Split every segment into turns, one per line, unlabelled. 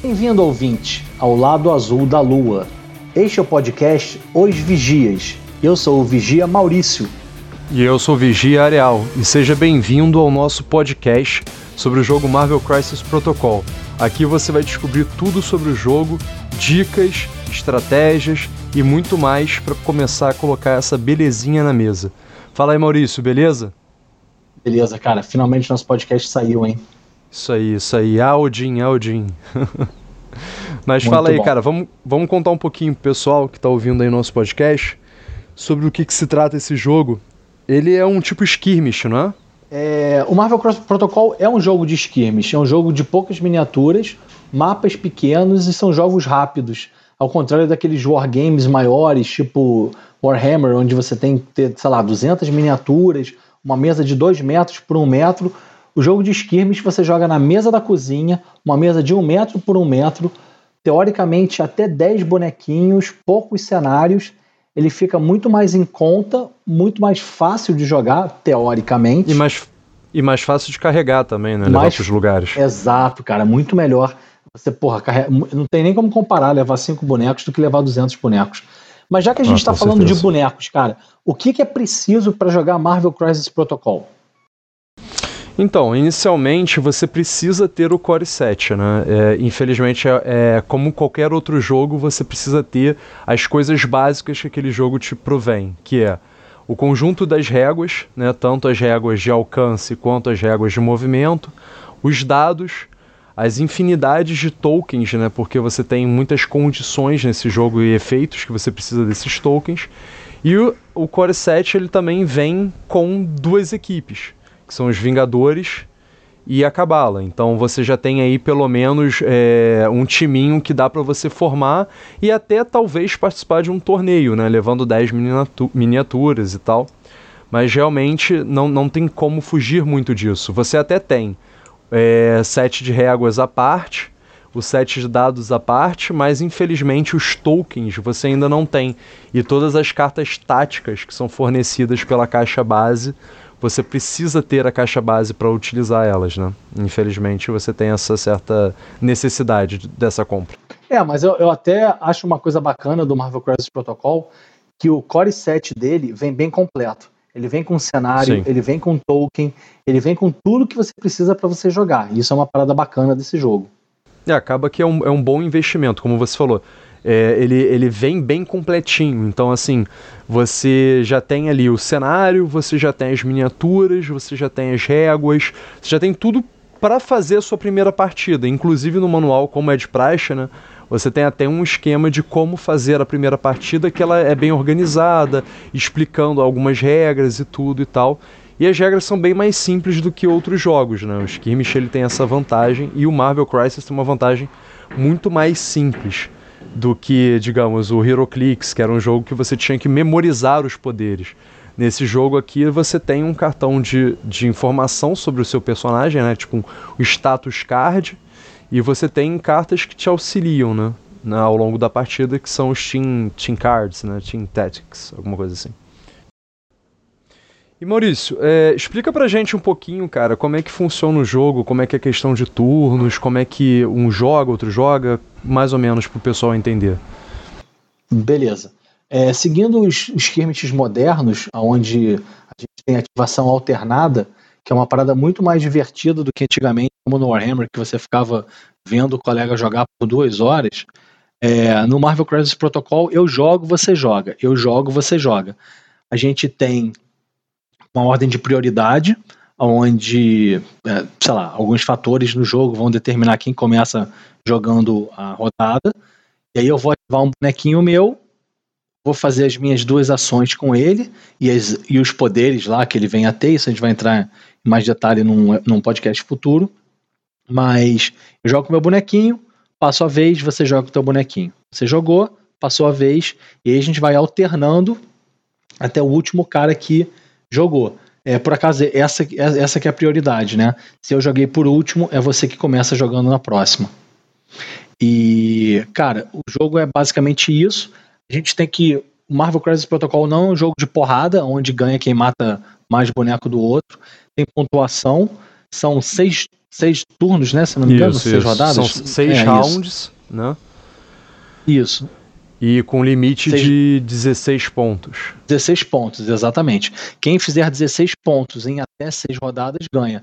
Bem-vindo, ouvinte, ao lado azul da lua. Este é o podcast Os Vigias. Eu sou o Vigia Maurício.
E eu sou o Vigia Areal. E seja bem-vindo ao nosso podcast sobre o jogo Marvel Crisis Protocol. Aqui você vai descobrir tudo sobre o jogo, dicas, estratégias e muito mais para começar a colocar essa belezinha na mesa. Fala aí, Maurício, beleza?
Beleza, cara. Finalmente nosso podcast saiu, hein?
Isso aí, isso aí. Aldin, Aldin. Mas Muito fala aí, bom. cara, vamos, vamos contar um pouquinho pro pessoal que tá ouvindo aí nosso podcast sobre o que, que se trata esse jogo. Ele é um tipo skirmish, não é?
é? O Marvel Cross Protocol é um jogo de skirmish, é um jogo de poucas miniaturas, mapas pequenos e são jogos rápidos. Ao contrário daqueles wargames maiores, tipo Warhammer, onde você tem que ter, sei lá, 200 miniaturas, uma mesa de 2 metros por 1 um metro. O jogo de skirmish você joga na mesa da cozinha, uma mesa de 1 um metro por 1 um metro, teoricamente até 10 bonequinhos, poucos cenários. Ele fica muito mais em conta, muito mais fácil de jogar, teoricamente.
E mais, e mais fácil de carregar também, né? Levar mais, os lugares.
Exato, cara, muito melhor. Você, porra, carrega, não tem nem como comparar levar cinco bonecos do que levar 200 bonecos. Mas já que a gente está ah, falando certeza. de bonecos, cara, o que, que é preciso para jogar Marvel Crisis Protocol?
Então, inicialmente você precisa ter o Core 7, né? É, infelizmente, é, é, como qualquer outro jogo, você precisa ter as coisas básicas que aquele jogo te provém, que é o conjunto das réguas, né? tanto as réguas de alcance quanto as réguas de movimento, os dados, as infinidades de tokens, né? Porque você tem muitas condições nesse jogo e efeitos que você precisa desses tokens. E o, o Core 7 ele também vem com duas equipes que são os Vingadores e a Cabala. Então você já tem aí pelo menos é, um timinho que dá para você formar e até talvez participar de um torneio, né? Levando 10 miniatu miniaturas e tal. Mas realmente não, não tem como fugir muito disso. Você até tem é, sete de réguas à parte, o set de dados à parte, mas infelizmente os tokens você ainda não tem. E todas as cartas táticas que são fornecidas pela caixa base você precisa ter a caixa base para utilizar elas, né? Infelizmente você tem essa certa necessidade dessa compra.
É, mas eu, eu até acho uma coisa bacana do Marvel Crisis Protocol que o core set dele vem bem completo. Ele vem com cenário, Sim. ele vem com token, ele vem com tudo que você precisa para você jogar. Isso é uma parada bacana desse jogo.
É, acaba que é um, é um bom investimento, como você falou é, ele, ele vem bem completinho. Então, assim, você já tem ali o cenário, você já tem as miniaturas, você já tem as réguas, você já tem tudo para fazer a sua primeira partida. Inclusive no manual, como é de praxe, né? Você tem até um esquema de como fazer a primeira partida que ela é bem organizada, explicando algumas regras e tudo e tal. E as regras são bem mais simples do que outros jogos, né? O Skirmish ele tem essa vantagem e o Marvel Crisis tem uma vantagem muito mais simples do que, digamos, o HeroClix, que era um jogo que você tinha que memorizar os poderes. Nesse jogo aqui você tem um cartão de, de informação sobre o seu personagem, né? Tipo um, status card, e você tem cartas que te auxiliam, né? ao longo da partida, que são os Team, team Cards, né? Team Tactics, alguma coisa assim. E Maurício, é, explica pra gente um pouquinho, cara, como é que funciona o jogo, como é que é a questão de turnos, como é que um joga, outro joga, mais ou menos pro pessoal entender.
Beleza. É, seguindo os skirmishes modernos, onde a gente tem ativação alternada, que é uma parada muito mais divertida do que antigamente, como no Warhammer, que você ficava vendo o colega jogar por duas horas. É, no Marvel Crisis Protocol, eu jogo, você joga. Eu jogo, você joga. A gente tem uma ordem de prioridade, onde, é, sei lá, alguns fatores no jogo vão determinar quem começa jogando a rodada. E aí eu vou ativar um bonequinho meu, vou fazer as minhas duas ações com ele e, as, e os poderes lá que ele vem a ter. Isso a gente vai entrar em mais detalhe num, num podcast futuro. Mas eu jogo meu bonequinho, passo a vez, você joga o teu bonequinho. Você jogou, passou a vez, e aí a gente vai alternando até o último cara que jogou. É, por acaso, essa, essa que é a prioridade, né? Se eu joguei por último, é você que começa jogando na próxima. E, cara, o jogo é basicamente isso. A gente tem que. O Marvel Crisis Protocol não é um jogo de porrada, onde ganha quem mata mais boneco do outro. Tem pontuação. São seis seis turnos, né? Se não me engano,
Isso,
seis
isso.
rodadas.
São seis
É, isso.
rounds, né?
Isso.
E com limite
Seis-
de 16 pontos.
16 pontos, exatamente. Quem fizer 16 pontos em até 6 rodadas ganha.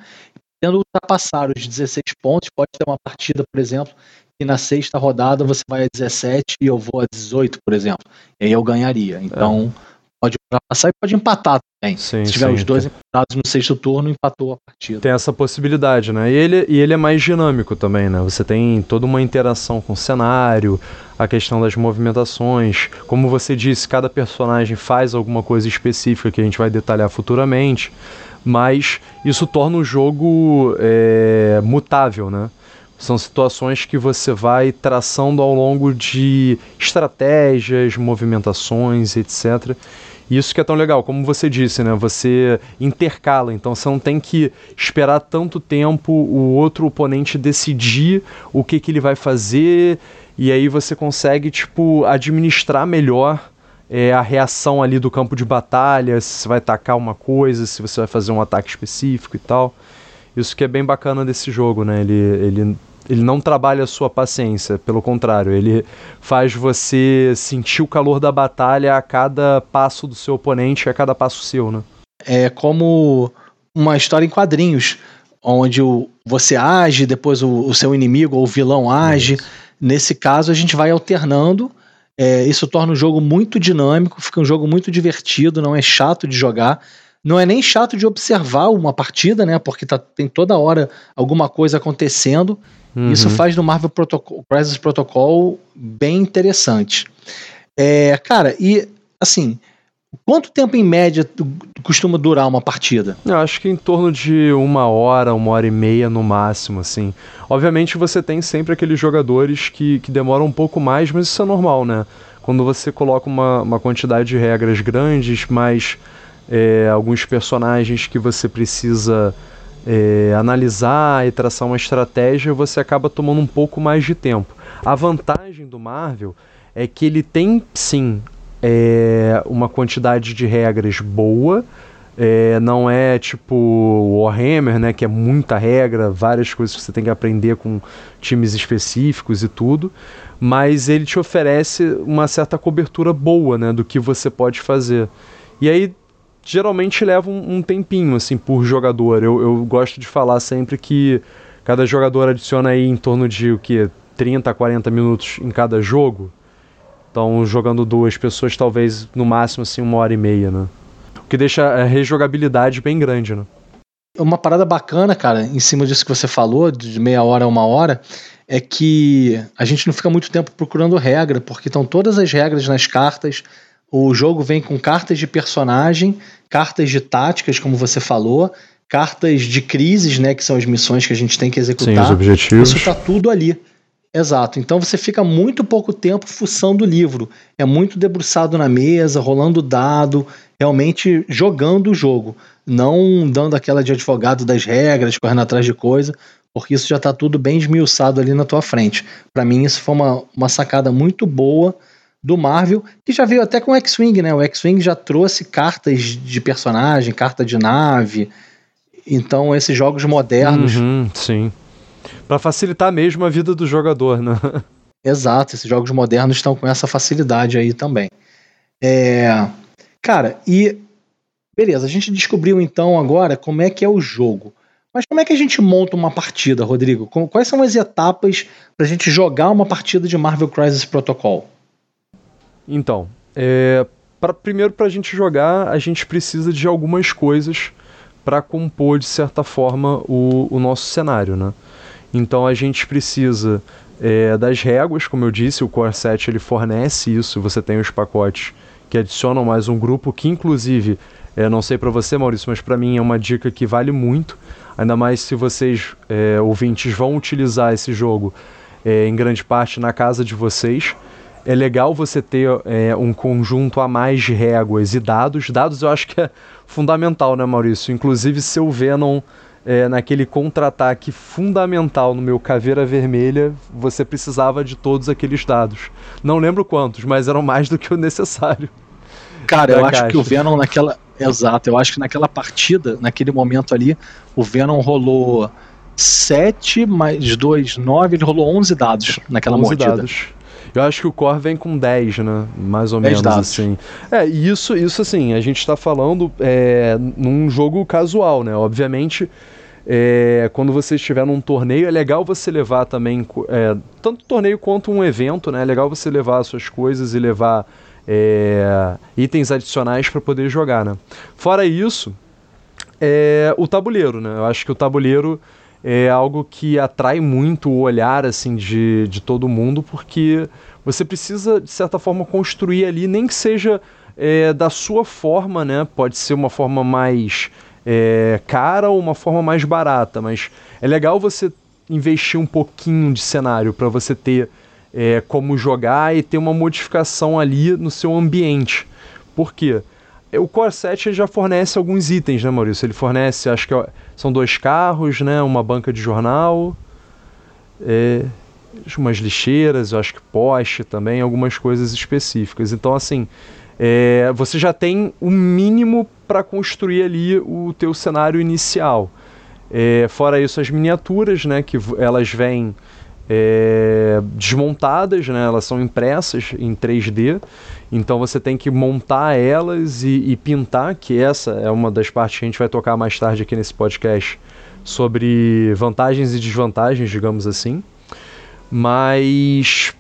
Tendo ultrapassar os 16 pontos, pode ter uma partida, por exemplo, que na sexta rodada você vai a 17 e eu vou a 18, por exemplo. E aí eu ganharia. Então, pode ultrapassar e pode empatar também.
Sim,
Se tiver
sim,
os dois empatados no sexto turno, empatou a partida.
Tem essa possibilidade, né? E ele, e ele é mais dinâmico também, né? Você tem toda uma interação com o cenário, a questão das movimentações. Como você disse, cada personagem faz alguma coisa específica que a gente vai detalhar futuramente. Mas isso torna o jogo é, mutável, né? São situações que você vai traçando ao longo de estratégias, movimentações, etc. Isso que é tão legal, como você disse, né? Você intercala, então você não tem que esperar tanto tempo o outro oponente decidir o que, que ele vai fazer, e aí você consegue, tipo, administrar melhor é, a reação ali do campo de batalha, se você vai atacar uma coisa, se você vai fazer um ataque específico e tal. Isso que é bem bacana desse jogo, né? Ele, ele, ele não trabalha a sua paciência, pelo contrário, ele faz você sentir o calor da batalha a cada passo do seu oponente e a cada passo seu, né?
É como uma história em quadrinhos, onde o, você age, depois o, o seu inimigo ou o vilão age. Nesse caso, a gente vai alternando. É, isso torna o jogo muito dinâmico, fica um jogo muito divertido, não é chato de jogar. Não é nem chato de observar uma partida, né? Porque tá, tem toda hora alguma coisa acontecendo. Isso
Uhum.
faz do Marvel Protocol, Crisis Protocol bem interessante. É, cara, e assim, quanto tempo em média tu- costuma durar uma partida?
Eu acho que em torno de uma hora, uma hora e meia no máximo, assim. Obviamente você tem sempre aqueles jogadores que, que demoram um pouco mais, mas isso é normal, né? Quando você coloca uma, uma quantidade de regras grandes, mais é, alguns personagens que você precisa é, analisar e traçar uma estratégia, você acaba tomando um pouco mais de tempo. A vantagem do Marvel é que ele tem, sim, é, uma quantidade de regras boa, é, não é tipo Warhammer, né, que é muita regra, várias coisas que você tem que aprender com times específicos e tudo, mas ele te oferece uma certa cobertura boa, né, do que você pode fazer. E aí geralmente leva um, um tempinho assim por jogador. Eu, eu gosto de falar sempre que cada jogador adiciona aí em torno de o que 30 a 40 minutos em cada jogo. Então, jogando duas pessoas, talvez no máximo assim uma hora e meia, né? O que deixa a rejogabilidade bem grande, né?
Uma parada bacana, cara, em cima disso que você falou, de meia hora a uma hora, é que a gente não fica muito tempo procurando regra, porque estão todas as regras nas cartas. O jogo vem com cartas de personagem, cartas de táticas, como você falou, cartas de crises, né, que são as missões que a gente tem que
Sim,
executar.
os objetivos.
Isso tá tudo ali. Exato. Então você fica muito pouco tempo fuçando o livro. É muito debruçado na mesa, rolando dado, realmente jogando o jogo. Não dando aquela de advogado das regras, correndo atrás de coisa, porque isso já tá tudo bem esmiuçado ali na tua frente. Para mim, isso foi uma, uma sacada muito boa do Marvel, que já veio até com o X-Wing, né? O X-Wing já trouxe cartas de personagem, carta de nave. Então, esses jogos modernos.
Uhum, sim. Pra facilitar mesmo a vida do jogador, né?
Exato, esses jogos modernos estão com essa facilidade aí também. É, cara, e beleza, a gente descobriu então agora como é que é o jogo. Mas como é que a gente monta uma partida, Rodrigo? Quais são as etapas pra gente jogar uma partida de Marvel Crisis Protocol?
Então, é, pra, primeiro pra gente jogar, a gente precisa de algumas coisas para compor, de certa forma, o, o nosso cenário, né? Então a gente precisa é, das réguas, como eu disse, o Core 7 ele fornece isso, você tem os pacotes que adicionam mais um grupo, que inclusive, é, não sei para você Maurício, mas para mim é uma dica que vale muito, ainda mais se vocês, é, ouvintes, vão utilizar esse jogo em grande parte na casa de vocês, é legal você ter é, um conjunto a mais de réguas e dados. Dados eu acho que é fundamental, né, Maurício? Inclusive, seu Venom é, naquele contra-ataque fundamental no meu Caveira Vermelha, você precisava de todos aqueles dados. Não lembro quantos, mas eram mais do que o necessário.
Cara, eu acho
caixa.
que o Venom naquela. Exato, eu acho que naquela partida, naquele momento ali, o Venom rolou 7 mais 2, 9, ele rolou 11 dados naquela 11 mordida. dados.
Eu acho que o core vem com 10, né? Mais ou menos dados. assim. É, e isso, isso assim, a gente está falando é, num jogo casual, né? Obviamente, é, quando você estiver num torneio, é legal você levar também, é, tanto torneio quanto um evento, né? É legal você levar as suas coisas e levar é, itens adicionais para poder jogar, né? Fora isso, é o tabuleiro, né? Eu acho que o tabuleiro é algo que atrai muito o olhar assim de, de todo mundo, porque você precisa, de certa forma, construir ali, nem que seja é, da sua forma, né? Pode ser uma forma mais é, cara ou uma forma mais barata, mas é legal você investir um pouquinho de cenário para você ter é, como jogar e ter uma modificação ali no seu ambiente. Por quê? É, o Core 7 já fornece alguns itens, né, Maurício? Ele fornece, acho que é, são dois carros, né, uma banca de jornal, é, umas lixeiras, acho que poste também, algumas coisas específicas. Então, assim, é, você já tem o mínimo para construir ali o teu cenário inicial. É, fora isso, as miniaturas, né, que elas vêm é, desmontadas, né, elas são impressas em 3D, então você tem que montar elas e, e, pintar, que essa é uma das partes que a gente vai tocar mais tarde aqui nesse podcast, sobre vantagens e desvantagens, digamos assim. Mas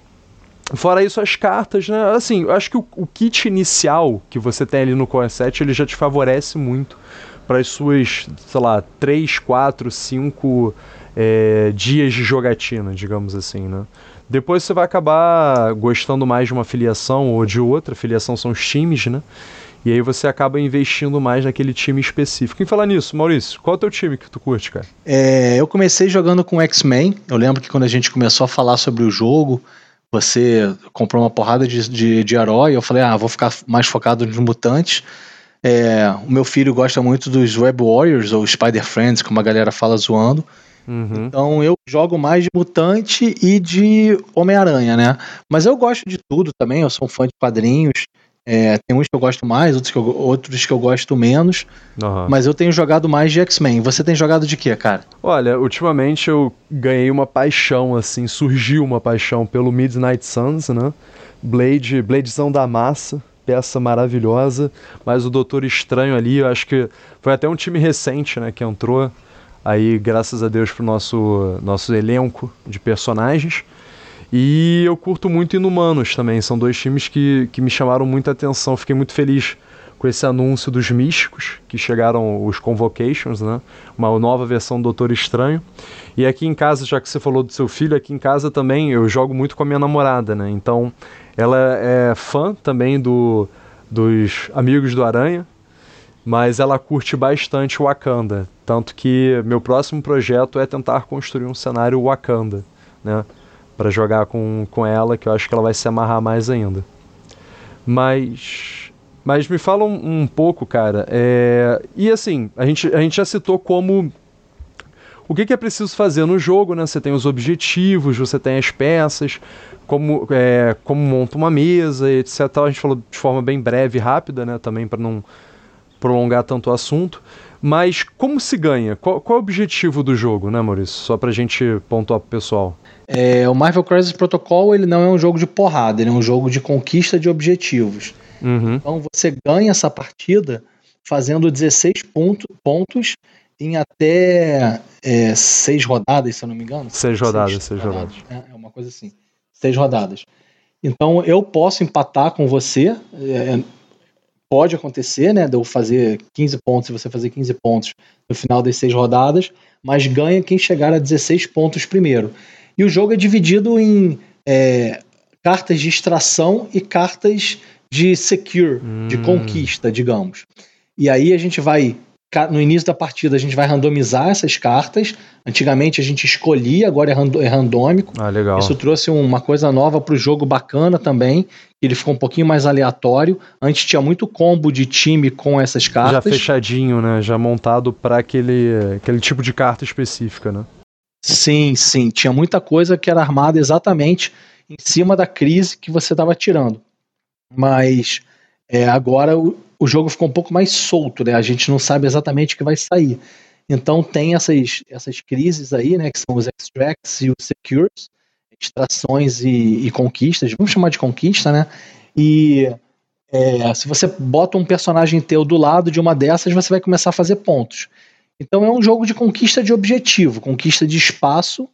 Fora isso, as cartas, né? Assim, eu acho que o, o, kit inicial que você tem ali no Core 7, ele já te favorece muito para as suas, sei lá, 3, 4, 5 é, dias de jogatina, digamos assim, né? Depois você vai acabar gostando mais de uma filiação ou de outra. Filiação são os times, né? E aí você acaba investindo mais naquele time específico. Em falar nisso, Maurício, qual é o teu time que tu curte, cara?
É, eu comecei jogando com X-Men. Eu lembro que quando a gente começou a falar sobre o jogo, você comprou uma porrada de, de, de herói. Eu falei, ah, vou ficar mais focado nos mutantes. É, o meu filho gosta muito dos Web Warriors ou Spider Friends, como a galera fala zoando. Uhum. Então eu jogo mais de mutante e de Homem-Aranha, né? Mas eu gosto de tudo também, eu sou um fã de quadrinhos. É, tem uns que eu gosto mais, outros que eu, outros que eu gosto menos. Uhum. Mas eu tenho jogado mais de X-Men. Você tem jogado de quê, cara?
Olha, ultimamente eu ganhei uma paixão, assim, surgiu uma paixão pelo Midnight Suns, né? Blade, Bladezão da massa, peça maravilhosa. Mas o Doutor Estranho ali, eu acho que foi até um time recente, né, que entrou aí, graças a Deus, pro nosso, nosso elenco de personagens. E eu curto muito Inumanos também, são dois times que, que me chamaram muita atenção. Fiquei muito feliz com esse anúncio dos Místicos, que chegaram os Convocations, né? Uma nova versão do Doutor Estranho. E aqui em casa, já que você falou do seu filho, aqui em casa também eu jogo muito com a minha namorada, né? Então, ela é fã também do, dos Amigos do Aranha, mas ela curte bastante Wakanda. Tanto que meu próximo projeto é tentar construir um cenário Wakanda, né? para jogar com, com ela, que eu acho que ela vai se amarrar mais ainda. Mas. Mas me fala um, um pouco, cara. É, e assim, a gente, a gente já citou como. O que, que, é preciso fazer no jogo, né? Você tem os objetivos, você tem as peças, como, é, como monta uma mesa, etc. A gente falou de forma bem breve e rápida, né? Também para não prolongar tanto o assunto. Mas como se ganha? Qual, qual é o objetivo do jogo, né, Maurício? Só pra gente pontuar pro pessoal.
É, o Marvel Crisis Protocol ele não é um jogo de porrada, ele é um jogo de conquista de objetivos. Uhum. Então você ganha essa partida fazendo 16 ponto, pontos em até é, seis rodadas, se eu não me engano.
Seis rodadas, seis, seis rodadas.
rodadas. É, é, uma coisa assim. Seis rodadas. Então eu posso empatar com você. É, pode acontecer, né? De eu fazer 15 pontos e você fazer 15 pontos no final das seis rodadas, mas ganha quem chegar a 16 pontos primeiro. E o jogo é dividido em é, cartas de extração e cartas de secure, hum. de conquista, digamos. E aí a gente vai no início da partida a gente vai randomizar essas cartas. Antigamente a gente escolhia, agora é, é randômico.
Ah, legal.
Isso trouxe uma coisa nova para o jogo bacana também. Ele ficou um pouquinho mais aleatório. Antes tinha muito combo de time com essas cartas.
Já fechadinho, né? Já montado para aquele, aquele tipo de carta específica, né?
Sim, sim. Tinha muita coisa que era armada exatamente em cima da crise que você estava tirando. Mas é, agora o, jogo ficou um pouco mais solto, né? A gente não sabe exatamente o que vai sair. Então tem essas, essas crises aí, né, que são os extracts e os secures, extrações e, e conquistas, vamos chamar de conquista, né? E é, se você bota um personagem teu do lado de uma dessas, você vai começar a fazer pontos. Então é um jogo de conquista de objetivo, conquista de espaço.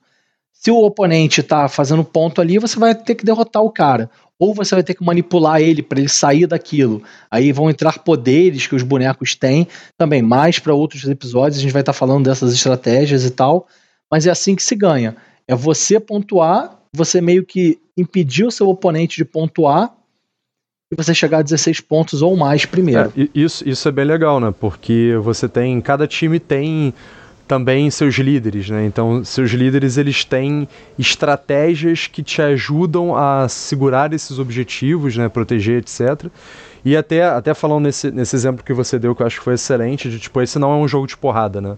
Se o oponente está fazendo ponto ali, você vai ter que derrotar o cara. Ou você vai ter que manipular ele para ele sair daquilo. Aí vão entrar poderes que os bonecos têm. Também mais para outros episódios, a gente vai estar tá falando dessas estratégias e tal. Mas é assim que se ganha. É você pontuar, você meio que impedir o seu oponente de pontuar e você chegar a 16 pontos ou mais primeiro.
É, isso, isso é bem legal, né? Porque você tem. Cada time tem também seus líderes, né? Então, seus líderes eles têm estratégias que te ajudam a segurar esses objetivos, né? Proteger, etc. E até, até falando nesse, nesse exemplo que você deu, que eu acho que foi excelente, de tipo, esse não é um jogo de porrada, né?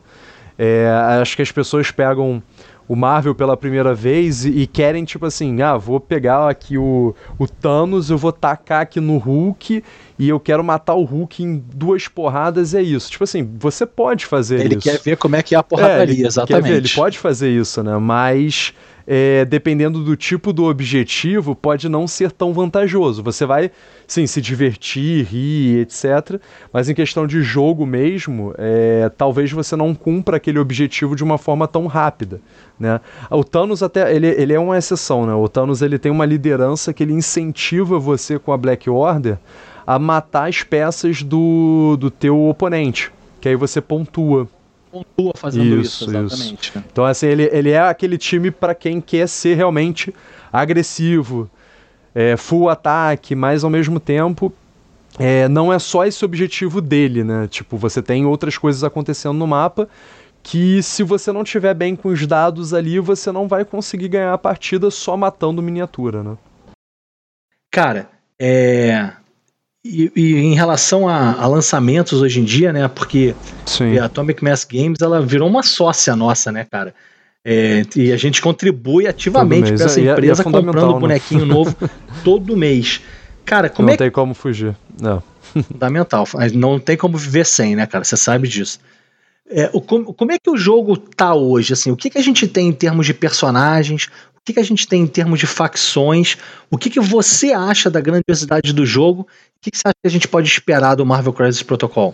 É, acho que as pessoas pegam o Marvel pela primeira vez e, e, querem, tipo assim, ah, vou pegar aqui o, o Thanos, eu vou tacar aqui no Hulk e eu quero matar o Hulk em duas porradas, é isso. Tipo assim, você pode fazer
ele
isso.
Ele quer ver como é que é a porradaria, é, exatamente. Ver,
ele pode fazer isso, né? Mas é, dependendo do tipo do objetivo, pode não ser tão vantajoso. Você vai, sim, se divertir, rir, etc. Mas em questão de jogo mesmo, é, talvez você não cumpra aquele objetivo de uma forma tão rápida. Né? O Thanos até ele, ele é uma exceção, né? O Thanos ele tem uma liderança que ele incentiva você com a Black Order a matar as peças do, do teu oponente, que aí você pontua
pontua fazendo isso, isso exatamente. Isso.
Então, assim, ele, ele é aquele time para quem quer ser realmente agressivo, é, full ataque, mas ao mesmo tempo é, não é só esse objetivo dele, né? Tipo, você tem outras coisas acontecendo no mapa que se você não tiver bem com os dados ali, você não vai conseguir ganhar a partida só matando miniatura, né?
Cara, é... E, e, em relação a, a, lançamentos hoje em dia, né? Porque Sim. a Atomic Mass Games ela virou uma sócia nossa, né, cara? É, e a gente contribui ativamente para essa é, é empresa é, comprando né? bonequinho novo todo mês. Cara, como
não
é
tem como fugir. Não.
Fundamental. Não tem como viver sem, né, cara? Você sabe disso. É, o, como é que o jogo tá hoje? Assim, o que, que a gente tem em termos de personagens? O que, que a gente tem em termos de facções? O que, que você acha da grandiosidade do jogo? O que, que você acha que a gente pode esperar do Marvel Crisis Protocol?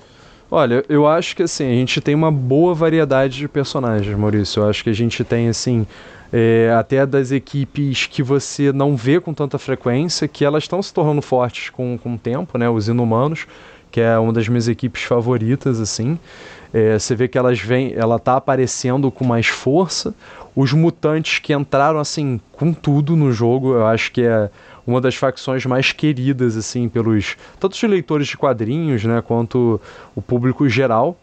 Olha, eu acho que assim, a gente tem uma boa variedade de personagens, Maurício. Eu acho que a gente tem, assim, é, até das equipes que você não vê com tanta frequência, que elas estão se tornando fortes com, com o tempo, né? Os Inumanos, que é uma das minhas equipes favoritas, assim. É, você vê que elas vêm, ela tá aparecendo com mais força. Os mutantes que entraram assim com tudo no jogo, eu acho que é uma das facções mais queridas assim pelos tanto os leitores de quadrinhos, né, quanto o público geral.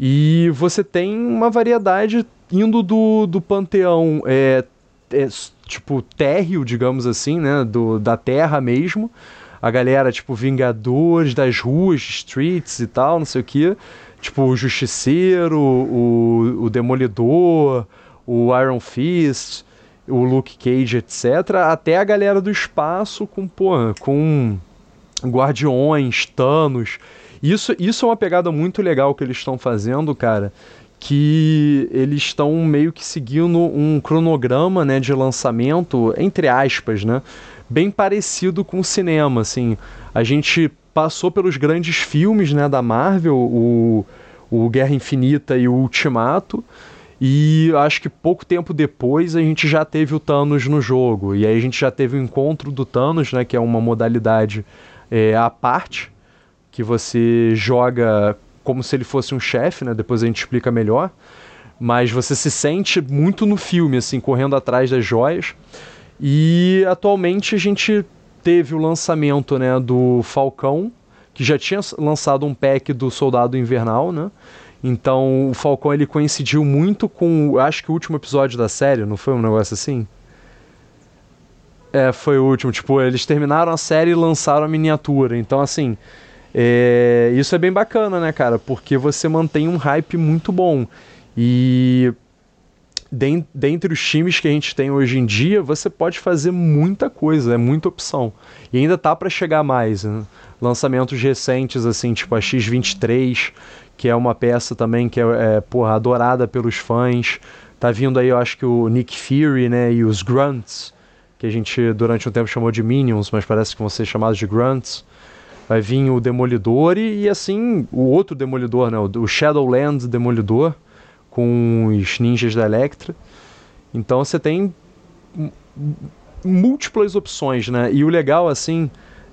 E você tem uma variedade indo do, do panteão é, é, tipo térreo, digamos assim, né, do, da terra mesmo. A galera tipo Vingadores das ruas, streets e tal, não sei o que Tipo, o Justiceiro, o, o Demolidor, o Iron Fist, o Luke Cage, etc. Até a galera do espaço com, com Guardiões, Thanos. Isso, isso é uma pegada muito legal que eles estão fazendo, cara. Que eles estão meio que seguindo um cronograma né, de lançamento, entre aspas, né? Bem parecido com o cinema, assim. A gente passou pelos grandes filmes né, da Marvel, o, o Guerra Infinita e o Ultimato. E acho que pouco tempo depois a gente já teve o Thanos no jogo. E aí a gente já teve o encontro do Thanos, né, que é uma modalidade é, à parte, que você joga como se ele fosse um chefe, né? Depois a gente explica melhor. Mas você se sente muito no filme, assim, correndo atrás das joias. E atualmente a gente teve o lançamento né, do Falcão, que já tinha lançado um pack do Soldado Invernal, né? Então o Falcão ele coincidiu muito com, acho que o último episódio da série, não foi um negócio assim? É, foi o último. Tipo, eles terminaram a série e lançaram a miniatura. Então, assim, é... isso é bem bacana, né, cara? Porque você mantém um hype muito bom. E dentre os times que a gente tem hoje em dia, você pode fazer muita coisa, é muita opção. E ainda tá para chegar mais. Né? Lançamentos recentes, assim, tipo a X23, que é uma peça também que é, é porra, adorada pelos fãs. Tá vindo aí, eu acho que o Nick Fury, né, e os Grunts, que a gente durante um tempo chamou de Minions, mas parece que vão ser chamados de Grunts. Vai vir o Demolidor e, e assim, o outro Demolidor, né, o Shadowland Demolidor, com os ninjas da Electra. Então você tem múltiplas opções, né? E o legal, assim,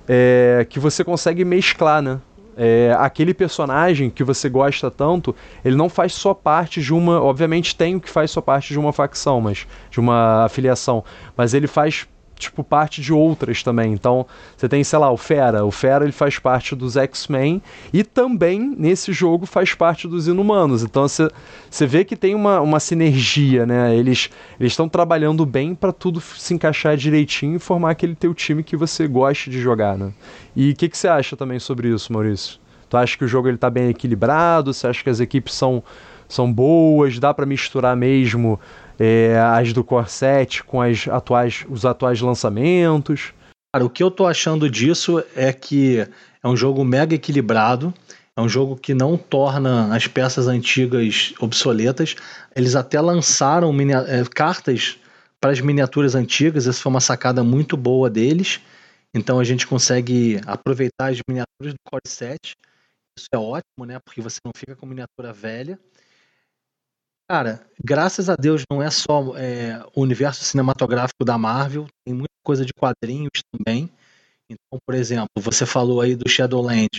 é que você consegue mesclar, né? É, aquele personagem que você gosta tanto, ele não faz só parte de uma. Obviamente tem o que faz só parte de uma facção, mas de uma afiliação. Mas ele faz tipo, parte de outras também. Então, você tem, sei lá, o Fera. O Fera ele faz parte dos X-Men e também nesse jogo faz parte dos Inumanos. Então, você, você vê que tem uma, uma sinergia, né? Eles estão trabalhando bem para tudo se encaixar direitinho e formar aquele teu time que você gosta de jogar, né? E o que, que você acha também sobre isso, Maurício? Tu acha que o jogo ele tá bem equilibrado? Você acha que as equipes são, são boas? Dá para misturar mesmo é, as do Corset com as atuais, os atuais lançamentos.
Cara, o que eu tô achando disso é que é um jogo mega equilibrado, é um jogo que não torna as peças antigas obsoletas. Eles até lançaram é, cartas para as miniaturas antigas, essa foi uma sacada muito boa deles. Então a gente consegue aproveitar as miniaturas do Core 7. Isso é ótimo, né? Porque você não fica com miniatura velha. Cara, graças a Deus não é só é, o universo cinematográfico da Marvel, tem muita coisa de quadrinhos também. Então, por exemplo, você falou aí do Shadowland,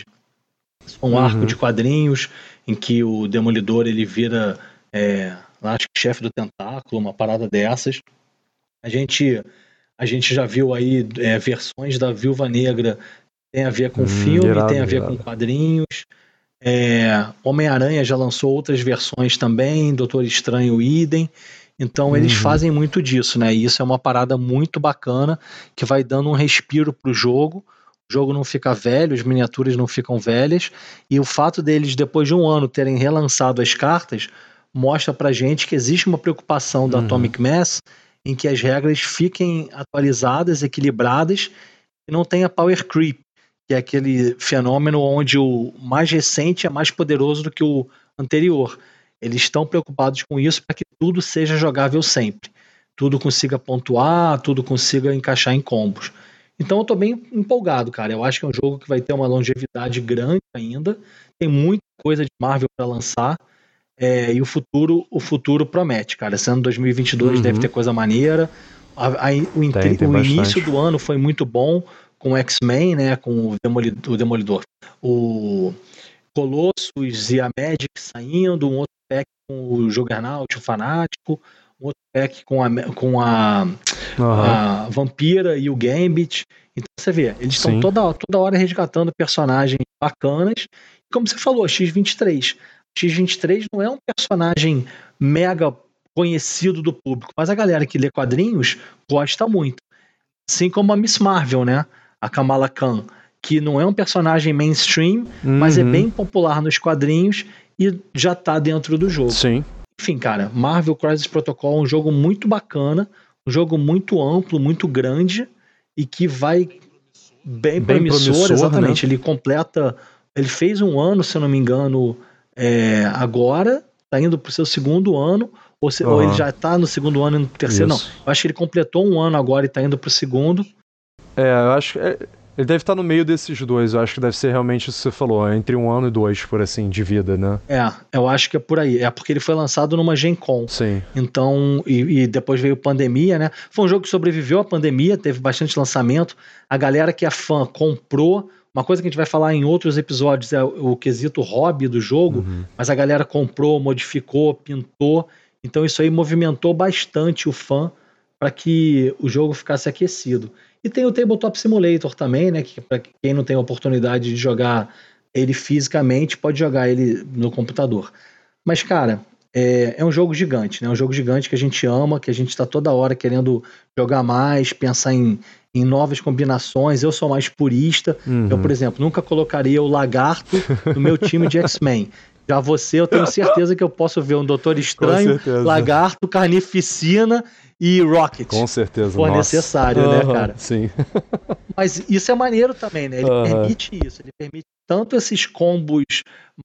um uhum. arco de quadrinhos em que o Demolidor ele vira, é, acho que chefe do tentáculo, uma parada dessas. A gente, a gente já viu aí é, versões da Viúva Negra tem a ver com hum, filme, irado, tem a ver irado. com quadrinhos. É, Homem-Aranha já lançou outras versões também, Doutor Estranho idem. Então uhum. eles fazem muito disso, né? E isso é uma parada muito bacana que vai dando um respiro pro jogo. O jogo não fica velho, as miniaturas não ficam velhas. E o fato deles, depois de um ano, terem relançado as cartas, mostra pra gente que existe uma preocupação da uhum. Atomic Mass em que as regras fiquem atualizadas, equilibradas e não tenha power creep que é aquele fenômeno onde o mais recente é mais poderoso do que o anterior. Eles estão preocupados com isso para que tudo seja jogável sempre. Tudo consiga pontuar, tudo consiga encaixar em combos. Então eu estou bem empolgado, cara. Eu acho que é um jogo que vai ter uma longevidade grande ainda. Tem muita coisa de Marvel para lançar. É, e o futuro, o futuro promete, cara. Sendo 2022 uhum. deve ter coisa maneira. A, a, o, tem, tem o início do ano foi muito bom com o X-Men, né, com o Demolidor, o Demolidor, o Colossus e a Magic saindo, um outro pack com o Juggernaut, o Fanático, um outro pack com a, com a, uhum. a Vampira e o Gambit. Então você vê, eles estão toda, toda hora resgatando personagens bacanas. Como você falou, X-23. X-23 não é um personagem mega conhecido do público, mas a galera que lê quadrinhos gosta muito. Assim como a Miss Marvel, né? A Kamala Khan, que não é um personagem mainstream, uhum. mas é uhum. bem popular nos quadrinhos e já tá dentro do jogo.
Sim.
Enfim, cara, Marvel Crisis Protocol é um jogo muito bacana, um jogo muito amplo, muito grande e que vai bem, bem promissor, promissor exatamente. Né? Ele completa, ele fez um ano, se eu não me engano, é, agora, tá indo pro seu segundo ano, ou, se, uhum. ou ele já tá no segundo ano e no terceiro, Isso. não. Eu acho que ele completou um ano agora e tá indo pro segundo.
É, eu acho que. É, ele deve estar no meio desses dois. Eu acho que deve ser realmente isso que você falou, entre um ano e dois, por assim, de vida, né?
É, eu acho que é por aí. É porque ele foi lançado numa Gen Con.
Sim.
Então, e, e depois veio pandemia, né? Foi um jogo que sobreviveu à pandemia, teve bastante lançamento. A galera que é fã comprou. Uma coisa que a gente vai falar em outros episódios é o quesito hobby do jogo, uhum. mas a galera comprou, modificou, pintou. Então isso aí movimentou bastante o fã para que o jogo ficasse aquecido. E tem o Tabletop Simulator também, né? Que para quem não tem a oportunidade de jogar ele fisicamente, pode jogar ele no computador. Mas, cara, é, é um jogo gigante, né? É um jogo gigante que a gente ama, que a gente está toda hora querendo jogar mais, pensar em, em novas combinações. Eu sou mais purista. Uhum. Eu, por exemplo, nunca colocaria o lagarto no meu time de X-Men. Já você, eu tenho certeza que eu posso ver um Doutor Estranho, Lagarto, Carnificina e Rocket.
Com certeza.
For necessário, uhum, né, cara?
Sim.
Mas isso é maneiro também, né? Ele uhum. permite isso, ele permite tanto esses combos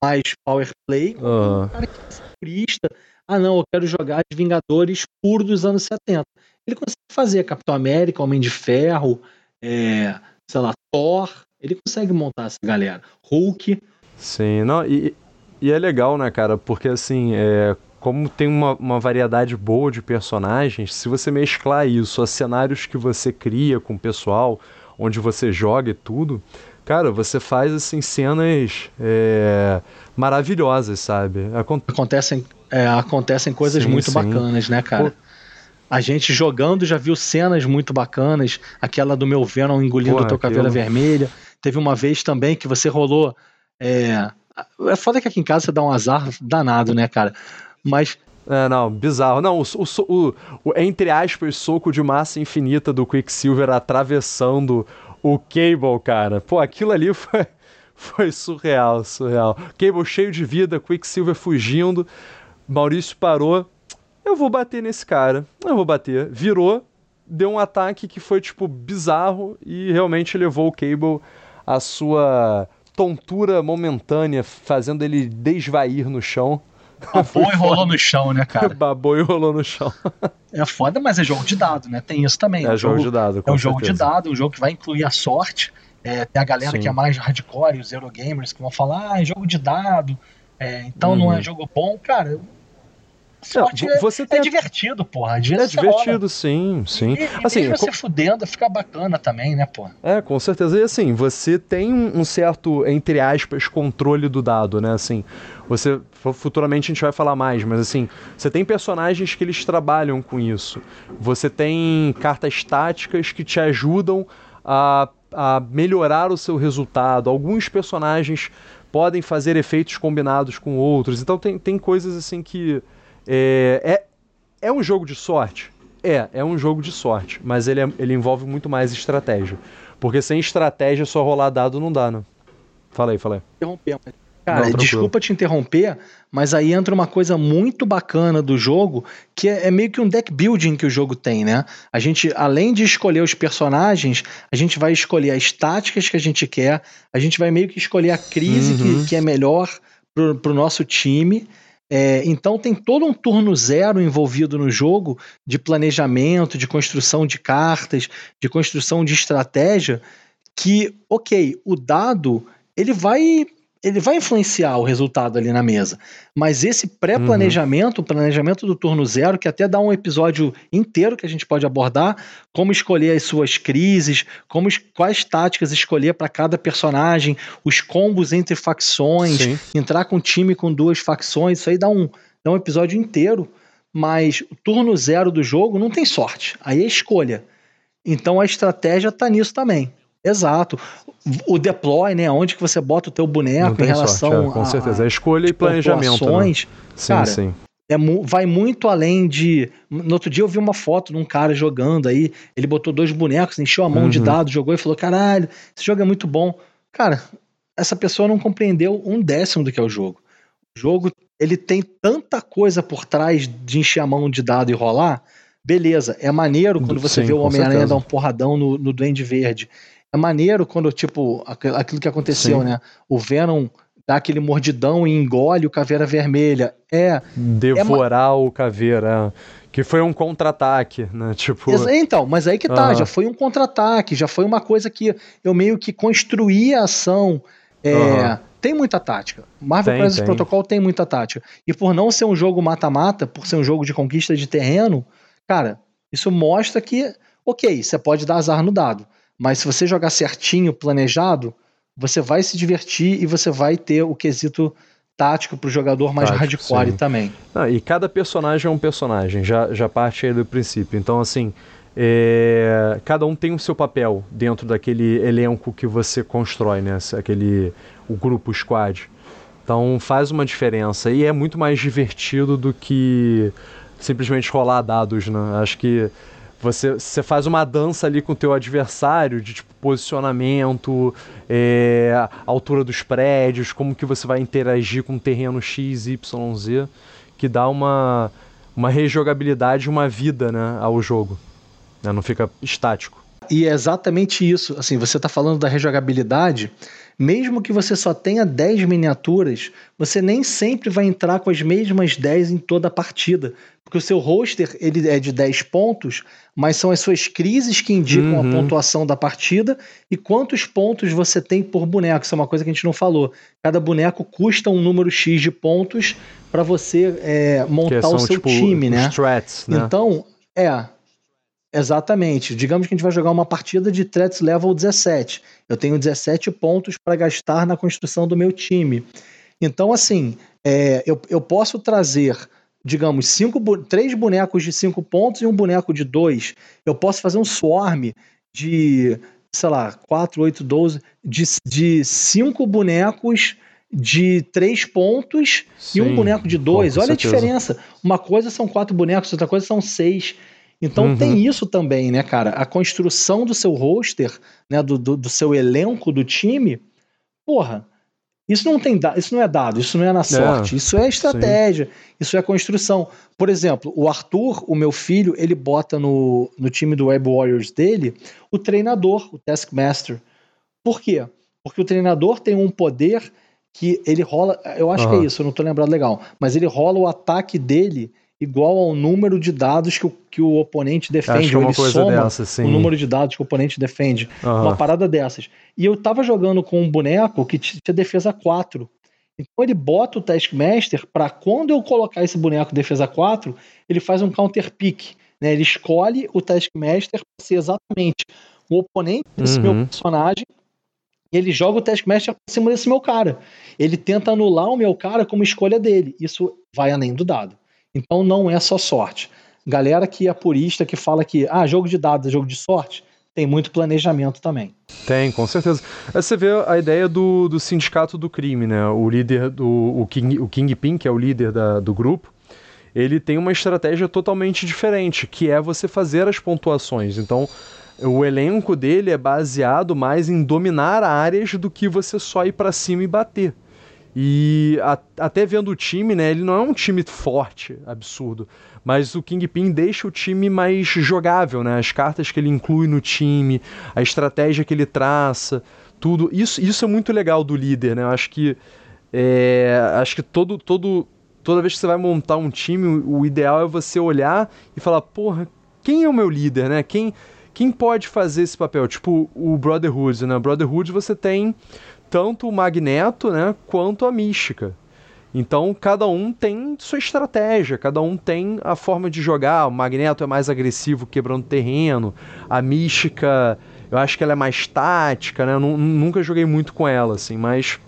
mais power play, como uhum. um cara que é. Ah, não, eu quero jogar de Vingadores puro dos anos 70. Ele consegue fazer Capitão América, Homem de Ferro, é, sei lá, Thor. Ele consegue montar essa galera. Hulk.
Sim, não, e, e é legal, né, cara? Porque assim, é, como tem uma, uma variedade boa de personagens, se você mesclar isso a cenários que você cria com o pessoal, onde você joga e tudo, cara, você faz assim cenas é, maravilhosas, sabe?
Acontecem, é, acontecem coisas sim, muito sim. bacanas, né, cara? Pô, a gente jogando já viu cenas muito bacanas, aquela do meu Venom engolindo o teu caveira vermelha. Teve uma vez também que você rolou. É, é foda que aqui em casa você dá um azar danado, né, cara? Mas
é, não, bizarro. Não, o, o, o, entre aspas, soco de massa infinita do Quicksilver atravessando o Cable, cara. Pô, aquilo ali foi, foi surreal, surreal. Cable cheio de vida, Quicksilver fugindo. Maurício parou, eu vou bater nesse cara, eu vou bater. Virou, deu um ataque que foi, tipo, bizarro e realmente levou o Cable à sua tontura momentânea, fazendo ele desvair no chão.
Babou e rolou no chão, né, cara?
Babou e rolou no chão.
é foda, mas é jogo de dado, né? Tem isso também.
É, é jogo, jogo, de dado.
é um jogo de dado, um jogo que vai incluir a sorte. É, tem a galera Sim. que é mais hardcore, os Eurogamers, que vão falar, ah, é jogo de dado, é, então não é uhum. jogo bom. Cara, Sorte não, você é, tem... é divertido, porra.
é divertido, rola. sim, sim.
E, e assim, você fudendo, fica bacana também, né, porra?
É, com certeza. E assim, você tem um certo, entre aspas, controle do dado, né? Assim, você futuramente a gente vai falar mais, mas assim, você tem personagens que eles trabalham com isso. Você tem cartas táticas que te ajudam a, a melhorar o seu resultado. Alguns personagens podem fazer efeitos combinados com outros. Então tem, tem coisas assim que é, é, é um jogo de sorte? É, é um jogo de sorte, mas ele, é, ele envolve muito mais estratégia. Porque sem estratégia só rolar dado não dá, né? Fala aí, fala aí.
Interromper. Cara, não, desculpa te interromper, mas aí entra uma coisa muito bacana do jogo, que é, é, meio que um deck building que o jogo tem, né? A gente, além de escolher os personagens, a gente vai escolher as táticas que a gente quer, a gente vai meio que escolher a crise uhum. que, que é melhor pro, pro nosso time. É, então tem todo um turno zero envolvido no jogo de planejamento, de construção de cartas, de construção de estratégia, que, ok, o dado ele vai ele vai influenciar o resultado ali na mesa. Mas esse pré-planejamento, uhum. o planejamento do turno zero, que até dá um episódio inteiro que a gente pode abordar, como escolher as suas crises, como quais táticas escolher para cada personagem, os combos entre facções, Sim. entrar com um time com duas facções, isso aí dá um, dá um episódio inteiro. Mas o turno zero do jogo não tem sorte, aí é escolha. Então a estratégia está nisso também. Exato. O deploy, né? Onde que você bota o teu boneco em relação sorte,
é, com a, certeza. A é escolha e planejamento. Né? Sim,
cara, sim. É, vai muito além de. No outro dia eu vi uma foto de um cara jogando aí. Ele botou dois bonecos, encheu a mão uhum. de dados, jogou e falou: caralho, esse jogo é muito bom. Cara, essa pessoa não compreendeu um décimo do que é o jogo. O jogo ele tem tanta coisa por trás de encher a mão de dado e rolar. Beleza, é maneiro quando você Sim, vê o Homem-Aranha dar um porradão no, no Duende Verde. É maneiro quando, tipo, aquilo que aconteceu, Sim. né? O Venom dá aquele mordidão e engole o Caveira Vermelha. É.
Devorar é o Caveira. Que foi um contra-ataque, né? Tipo.
Então, mas aí que tá, já foi um contra-ataque, já foi uma coisa que eu meio que construí a ação. É, Tem muita tática. Marvel tem, Crisis Protocol tem muita tática. E por não ser um jogo mata-mata, por ser um jogo de conquista de terreno, cara, isso mostra que, ok, você pode dar azar no dado. Mas se você jogar certinho, planejado, você vai se divertir e você vai ter o quesito tático para o jogador mais tático, hardcore sim. também.
Ah, e cada personagem é um personagem, já, já parte aí do princípio. Então, assim, é, cada um tem o seu papel dentro daquele elenco que você constrói, né? Aquele, o grupo, o squad. Então faz uma diferença e é muito mais divertido do que simplesmente rolar dados, né? Acho que você, você faz uma dança ali com o teu adversário de tipo, posicionamento, é, altura dos prédios, como que você vai interagir com o terreno X, Y, Z, que dá uma, uma rejogabilidade, uma vida né, ao jogo. Né? Não fica estático.
e é exatamente isso. Assim, você está falando da rejogabilidade. Mesmo que você só tenha 10 miniaturas, você nem sempre vai entrar com as mesmas 10 em toda a partida. Porque o seu roster ele é de 10 pontos, mas são as suas crises que indicam uhum. a pontuação da partida e quantos pontos você tem por boneco. Isso é uma coisa que a gente não falou. Cada boneco custa um número X de pontos para você é, montar são, o seu tipo, time, né?
Strats, né?
Então, é, Exatamente. Digamos que a gente vai jogar uma partida de threats level 17. Eu tenho 17 pontos para gastar na construção do meu time. Então, assim, é, eu, eu posso trazer, digamos, cinco, três bonecos de 5 pontos e um boneco de 2. Eu posso fazer um swarm de, sei lá, 4, 8, 12, de 5 bonecos de 3 pontos Sim, e um boneco de 2. Olha certeza. a diferença. Uma coisa são quatro bonecos, outra coisa são seis. Então uhum. tem isso também, né, cara? A construção do seu roster, né, do, do, do, seu elenco do time, porra, isso não tem isso não é dado, isso não é na sorte, é, isso é estratégia, sim. isso é construção. Por exemplo, o Arthur, o meu filho, ele bota no, no time do Web Warriors dele o treinador, o Taskmaster. Por quê? Porque o treinador tem um poder que ele rola, eu acho uhum. que é isso, eu não tô lembrado legal, mas ele rola o ataque dele igual ao número de dados que o, que o oponente defende. Acho uma ele soma dessa, o número de dados que o oponente defende. Uhum. Uma parada dessas. E eu tava jogando com um boneco que tinha defesa 4. Então ele bota o Taskmaster para quando eu colocar esse boneco defesa 4, ele faz um counter pick. Né? Ele escolhe o Taskmaster para ser exatamente o oponente desse uhum. meu personagem e ele joga o Taskmaster pra cima desse meu cara. Ele tenta anular o meu cara como escolha dele. Isso vai além do dado. Então não é só sorte. Galera que é purista, que fala que ah, jogo de dados é jogo de sorte, tem muito planejamento também.
Tem, com certeza. Aí você vê a ideia do, do sindicato do crime, né? O líder do o King, o Kingpin, que é o líder da, do grupo, ele tem uma estratégia totalmente diferente, que é você fazer as pontuações. Então, o elenco dele é baseado mais em dominar áreas do que você só ir para cima e bater. E a, até vendo o time, né? Ele não é um time forte, absurdo. Mas o Kingpin deixa o time mais jogável, né? As cartas que ele inclui no time, a estratégia que ele traça, tudo. Isso, isso é muito legal do líder, né? Eu acho que. É, acho que todo, todo, toda vez que você vai montar um time, o, o ideal é você olhar e falar, porra, quem é o meu líder, né? Quem, quem pode fazer esse papel? Tipo o Brotherhood, né? Brotherhood você tem tanto o Magneto, né, quanto a Mística. Então, cada um tem sua estratégia, cada um tem a forma de jogar. O Magneto é mais agressivo, quebrando terreno. A Mística, eu acho que ela é mais tática, né? Nunca joguei muito com ela, assim, mas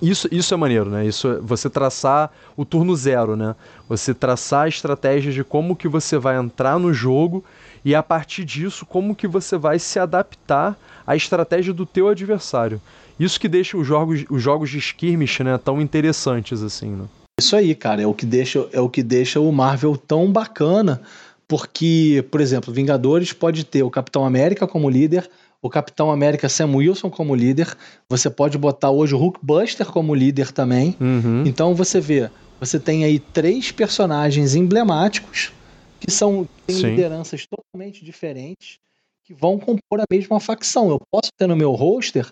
isso, isso é maneiro, né? Isso é você traçar o turno zero, né? Você traçar a estratégia de como que você vai entrar no jogo e a partir disso como que você vai se adaptar à estratégia do teu adversário. Isso que deixa os jogos, os jogos de skirmish né, tão interessantes assim, né?
Isso aí, cara, é o que deixa, é o que deixa o Marvel tão bacana, porque, por exemplo, Vingadores pode ter o Capitão América como líder, o Capitão América Sam Wilson como líder, você pode botar hoje o Hulkbuster como líder também. Uhum. Então você vê, você tem aí três personagens emblemáticos que são têm lideranças totalmente diferentes que vão compor a mesma facção. Eu posso ter no meu roster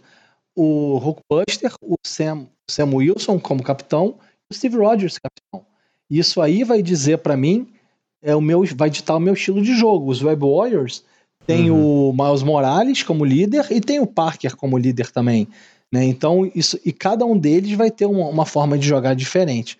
o Hulkbuster, o Sam, Sam Wilson como capitão e o Steve Rogers capitão. Isso aí vai dizer para mim é o meu vai ditar o meu estilo de jogo. Os Web Warriors tem uhum. o Miles Morales como líder e tem o Parker como líder também, né? Então isso e cada um deles vai ter uma, uma forma de jogar diferente.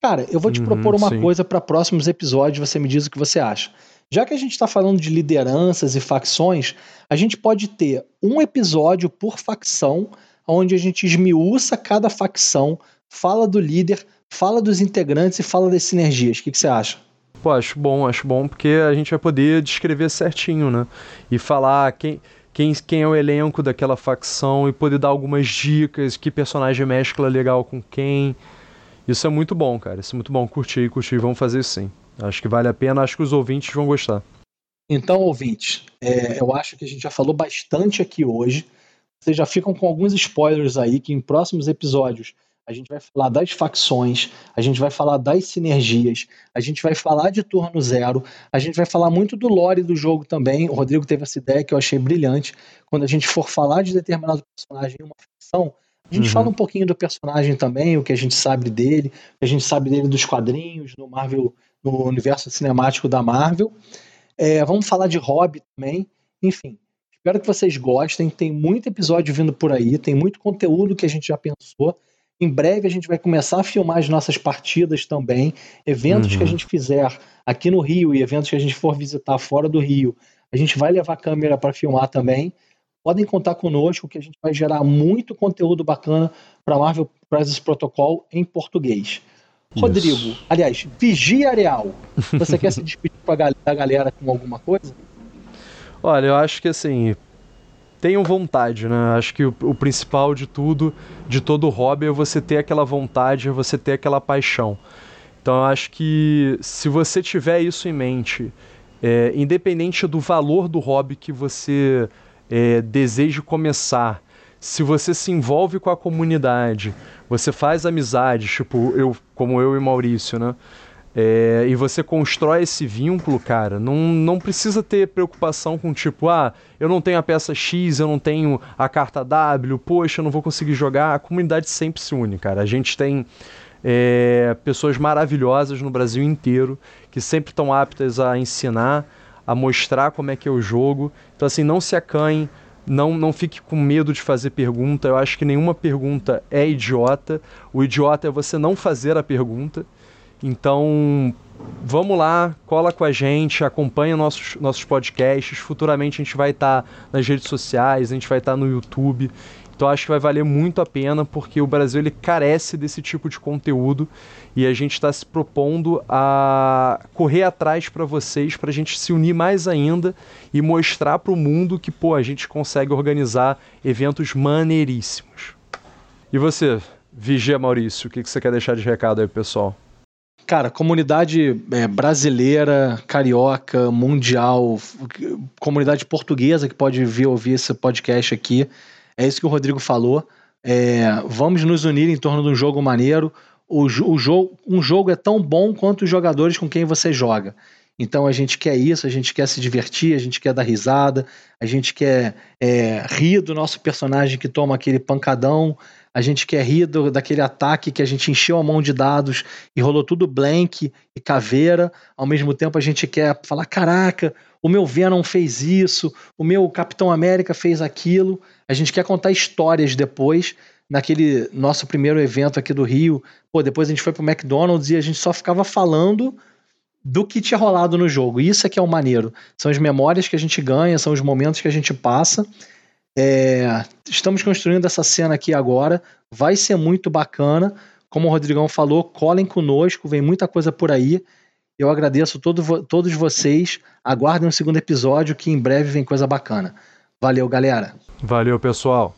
Cara, eu vou te uhum, propor uma sim. coisa para próximos episódios. Você me diz o que você acha. Já que a gente está falando de lideranças e facções, a gente pode ter um episódio por facção, onde a gente esmiuça cada facção, fala do líder, fala dos integrantes e fala das sinergias. O que, você acha?
Pô, acho bom, acho bom, porque a gente vai poder descrever certinho, né? E falar quem, quem, quem é o elenco daquela facção e poder dar algumas dicas, que personagem mescla legal com quem. Isso é muito bom, cara. Isso é muito bom. Curti, curti. Vamos fazer isso sim. Acho que vale a pena, acho que os ouvintes vão gostar.
Então, ouvintes, é, eu acho que a gente já falou bastante aqui hoje. Vocês já ficam com alguns spoilers aí que em próximos episódios a gente vai falar das facções, a gente vai falar das sinergias, a gente vai falar de turno zero, a gente vai falar muito do lore do jogo também. O Rodrigo teve essa ideia que eu achei brilhante. Quando a gente for falar de determinado personagem em uma facção, a gente uhum. fala um pouquinho do personagem também, o que a gente sabe dele, o que a gente sabe dele dos quadrinhos, no Marvel, no universo cinemático da Marvel. É, vamos falar de hobby também. Enfim, espero que vocês gostem. Tem muito episódio vindo por aí, tem muito conteúdo que a gente já pensou. Em breve a gente vai começar a filmar as nossas partidas também, eventos uhum. que a uhum. gente fizer aqui no Rio e eventos que a gente for visitar fora do Rio. A gente vai levar câmera para filmar também. Podem contar conosco que a gente vai gerar muito conteúdo bacana para Marvel Crisis Protocol em português. Rodrigo, Isso. aliás, Vigia Areal, você quer se despedir da galera com alguma coisa?
Olha, eu acho que assim, tenham vontade, né? Acho que o, o, principal de tudo, de todo hobby, é você ter aquela vontade, é você ter aquela paixão. Então eu acho que se você tiver isso em mente, é, independente do valor do hobby que você é, deseja começar, se você se envolve com a comunidade, você faz amizades, tipo eu, como eu e Maurício, né? É, e você constrói esse vínculo, cara, não, não precisa ter preocupação com tipo, ah, eu não tenho a peça X, eu não tenho a carta W, poxa, eu não vou conseguir jogar. A comunidade sempre se une, cara. A gente tem é, pessoas maravilhosas no Brasil inteiro que sempre estão aptas a ensinar, a mostrar como é que é o jogo. Então, assim, não se acanhe, não, não fique com medo de fazer pergunta. Eu acho que nenhuma pergunta é idiota. O idiota é você não fazer a pergunta. Então, vamos lá, cola com a gente, acompanha nossos, nossos podcasts. Futuramente a gente vai estar tá nas redes sociais, a gente vai estar tá no YouTube. Então acho que vai valer muito a pena porque o Brasil ele carece desse tipo de conteúdo e a gente está se propondo a correr atrás para vocês, para a gente se unir mais ainda e mostrar para o mundo que pô a gente consegue organizar eventos maneiríssimos. E você, Vigia Maurício, o que, que você quer deixar de recado aí, pessoal?
Cara, comunidade é, brasileira, carioca, mundial, comunidade portuguesa que pode vir ouvir esse podcast aqui. É isso que o Rodrigo falou. É, vamos nos unir em torno de um jogo maneiro. O, o jogo, um jogo é tão bom quanto os jogadores com quem você joga. Então a gente quer isso, a gente quer se divertir, a gente quer dar risada, a gente quer é, rir do nosso personagem que toma aquele pancadão, a gente quer rir do, daquele ataque que a gente encheu a mão de dados e rolou tudo blank e caveira. Ao mesmo tempo, a gente quer falar: caraca, o meu Venom fez isso, o meu Capitão América fez aquilo. A gente quer contar histórias depois. Naquele nosso primeiro evento aqui do Rio, pô, depois a gente foi pro McDonald's e a gente só ficava falando do que tinha rolado no jogo. Isso é que é o maneiro. São as memórias que a gente ganha, são os momentos que a gente passa. É, estamos construindo essa cena aqui agora, vai ser muito bacana. Como o Rodrigão falou, colhem conosco, vem muita coisa por aí. Eu agradeço todo, todos vocês. Aguardem o um segundo episódio que em breve vem coisa bacana. Valeu, galera.
Valeu, pessoal.